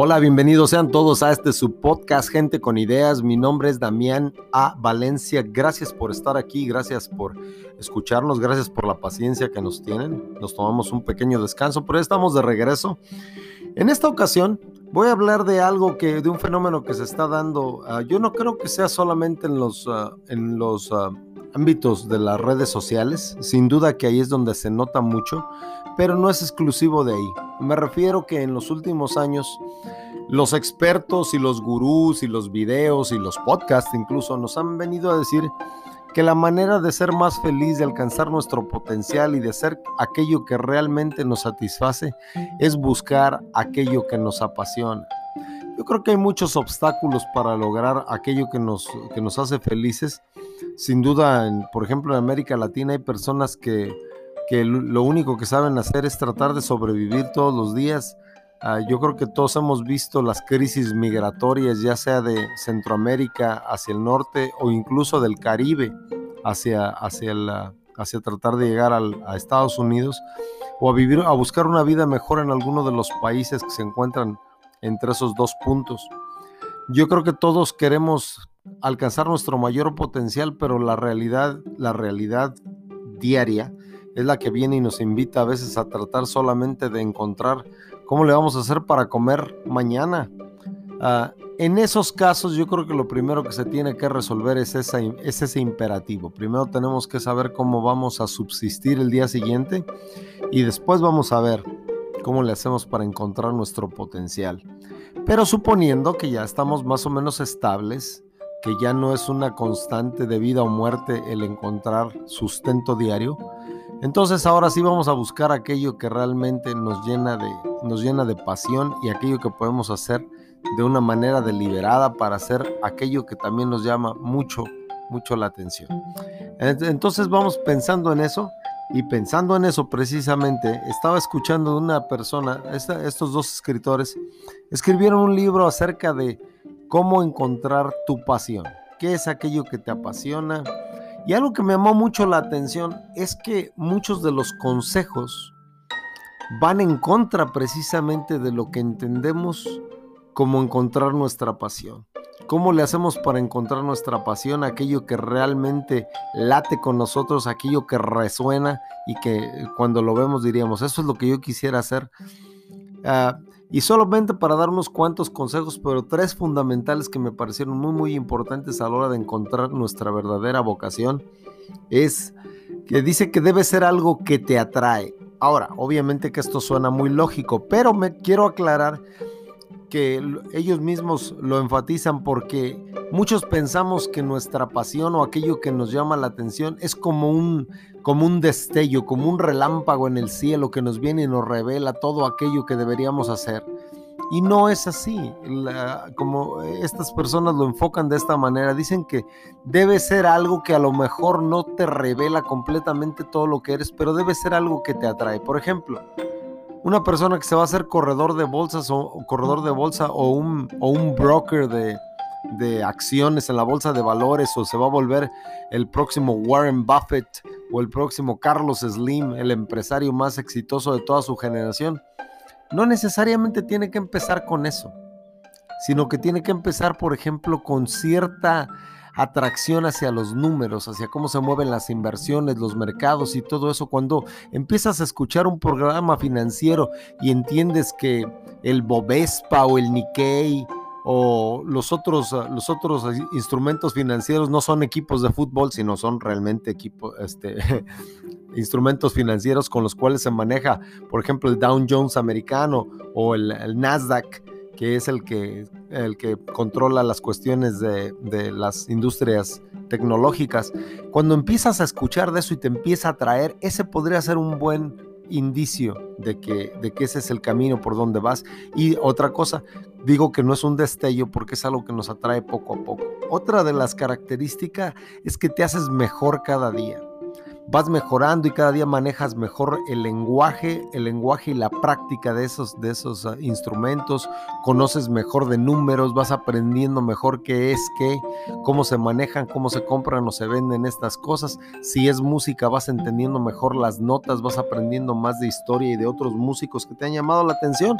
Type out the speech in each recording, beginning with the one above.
Hola, bienvenidos sean todos a este su podcast Gente con Ideas. Mi nombre es Damián A. Valencia. Gracias por estar aquí, gracias por escucharnos, gracias por la paciencia que nos tienen. Nos tomamos un pequeño descanso, pero estamos de regreso. En esta ocasión voy a hablar de algo que, de un fenómeno que se está dando. Uh, yo no creo que sea solamente en los, uh, en los uh, ámbitos de las redes sociales. Sin duda que ahí es donde se nota mucho, pero no es exclusivo de ahí. Me refiero que en los últimos años los expertos y los gurús y los videos y los podcasts incluso nos han venido a decir que la manera de ser más feliz, de alcanzar nuestro potencial y de hacer aquello que realmente nos satisface es buscar aquello que nos apasiona. Yo creo que hay muchos obstáculos para lograr aquello que nos, que nos hace felices. Sin duda, por ejemplo, en América Latina hay personas que que lo único que saben hacer es tratar de sobrevivir todos los días. Uh, yo creo que todos hemos visto las crisis migratorias, ya sea de Centroamérica hacia el norte o incluso del Caribe hacia, hacia, la, hacia tratar de llegar a Estados Unidos o a vivir, a buscar una vida mejor en alguno de los países que se encuentran entre esos dos puntos. Yo creo que todos queremos alcanzar nuestro mayor potencial, pero la realidad, la realidad diaria es la que viene y nos invita a veces a tratar solamente de encontrar cómo le vamos a hacer para comer mañana. Uh, en esos casos yo creo que lo primero que se tiene que resolver es, esa, es ese imperativo. Primero tenemos que saber cómo vamos a subsistir el día siguiente y después vamos a ver cómo le hacemos para encontrar nuestro potencial. Pero suponiendo que ya estamos más o menos estables, que ya no es una constante de vida o muerte el encontrar sustento diario, entonces ahora sí vamos a buscar aquello que realmente nos llena de, nos llena de pasión y aquello que podemos hacer de una manera deliberada para hacer aquello que también nos llama mucho, mucho la atención. Entonces vamos pensando en eso y pensando en eso precisamente, estaba escuchando de una persona, estos dos escritores, escribieron un libro acerca de cómo encontrar tu pasión. ¿Qué es aquello que te apasiona? Y algo que me llamó mucho la atención es que muchos de los consejos van en contra precisamente de lo que entendemos como encontrar nuestra pasión. ¿Cómo le hacemos para encontrar nuestra pasión, aquello que realmente late con nosotros, aquello que resuena y que cuando lo vemos diríamos, eso es lo que yo quisiera hacer? Uh, y solamente para dar unos cuantos consejos, pero tres fundamentales que me parecieron muy, muy importantes a la hora de encontrar nuestra verdadera vocación, es que dice que debe ser algo que te atrae. Ahora, obviamente que esto suena muy lógico, pero me quiero aclarar que ellos mismos lo enfatizan porque muchos pensamos que nuestra pasión o aquello que nos llama la atención es como un, como un destello, como un relámpago en el cielo que nos viene y nos revela todo aquello que deberíamos hacer. Y no es así, como estas personas lo enfocan de esta manera, dicen que debe ser algo que a lo mejor no te revela completamente todo lo que eres, pero debe ser algo que te atrae. Por ejemplo, una persona que se va a hacer corredor de bolsas o, corredor de bolsa o un, o un broker de, de acciones en la bolsa de valores o se va a volver el próximo Warren Buffett o el próximo Carlos Slim, el empresario más exitoso de toda su generación. No necesariamente tiene que empezar con eso, sino que tiene que empezar, por ejemplo, con cierta atracción hacia los números, hacia cómo se mueven las inversiones, los mercados y todo eso. Cuando empiezas a escuchar un programa financiero y entiendes que el Bovespa o el Nikkei o los otros, los otros instrumentos financieros no son equipos de fútbol, sino son realmente equipos, este, instrumentos financieros con los cuales se maneja, por ejemplo, el Dow Jones americano o el, el Nasdaq que es el que, el que controla las cuestiones de, de, las industrias tecnológicas, cuando empiezas a escuchar de eso y te empieza a traer, ese podría ser un buen indicio de que, de que ese es el camino por donde vas. Y otra cosa, digo que no es un destello porque es algo que nos atrae poco a poco. Otra de las características es que te haces mejor cada día vas mejorando y cada día manejas mejor el lenguaje, el lenguaje y la práctica de esos, de esos ah, instrumentos, conoces mejor de números, vas aprendiendo mejor qué es qué, cómo se manejan, cómo se compran o se venden estas cosas. Si es música, vas entendiendo mejor las notas, vas aprendiendo más de historia y de otros músicos que te han llamado la atención.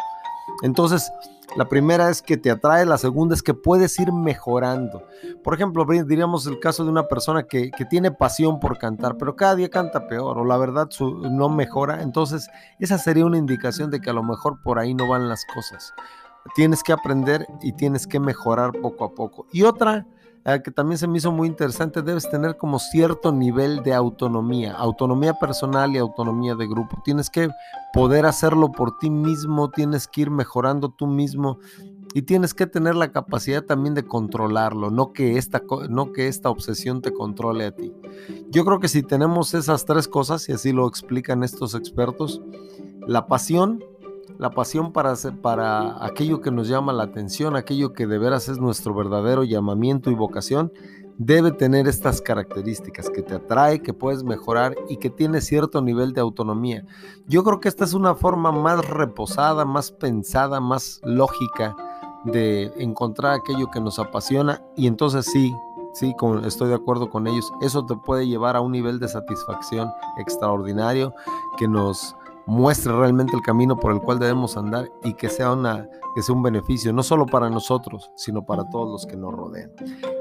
Entonces, la primera es que te atrae, la segunda es que puedes ir mejorando. Por ejemplo, diríamos el caso de una persona que, tiene pasión por cantar, pero cada día canta peor o la verdad no mejora. Entonces, esa sería una indicación de que a lo mejor por ahí no van las cosas. Tienes que aprender y tienes que mejorar poco a poco. Y otra eh, que también se me hizo muy interesante, debes tener como cierto nivel de autonomía, autonomía personal y autonomía de grupo. Tienes que poder hacerlo por ti mismo, tienes que ir mejorando tú mismo y tienes que tener la capacidad también de controlarlo, no que esta, no que esta obsesión te controle a ti. Yo creo que si tenemos esas tres cosas, y así lo explican estos expertos, la pasión, la pasión para, para aquello que nos llama la atención, aquello que de veras es nuestro verdadero llamamiento y vocación, debe tener estas características, que te atrae, que puedes mejorar y que tiene cierto nivel de autonomía. Yo creo que esta es una forma más reposada, más pensada, más lógica de encontrar aquello que nos apasiona y entonces sí, sí, estoy de acuerdo con ellos, eso te puede llevar a un nivel de satisfacción extraordinario que nos muestre realmente el camino por el cual debemos andar y que sea, una, que sea un beneficio, no solo para nosotros, sino para todos los que nos rodean.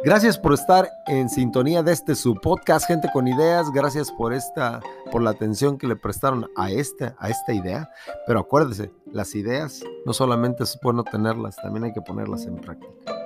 Gracias por estar en sintonía de este su podcast, Gente con Ideas. Gracias por esta, por la atención que le prestaron a esta, a esta idea. Pero acuérdese, las ideas no solamente es bueno tenerlas, también hay que ponerlas en práctica.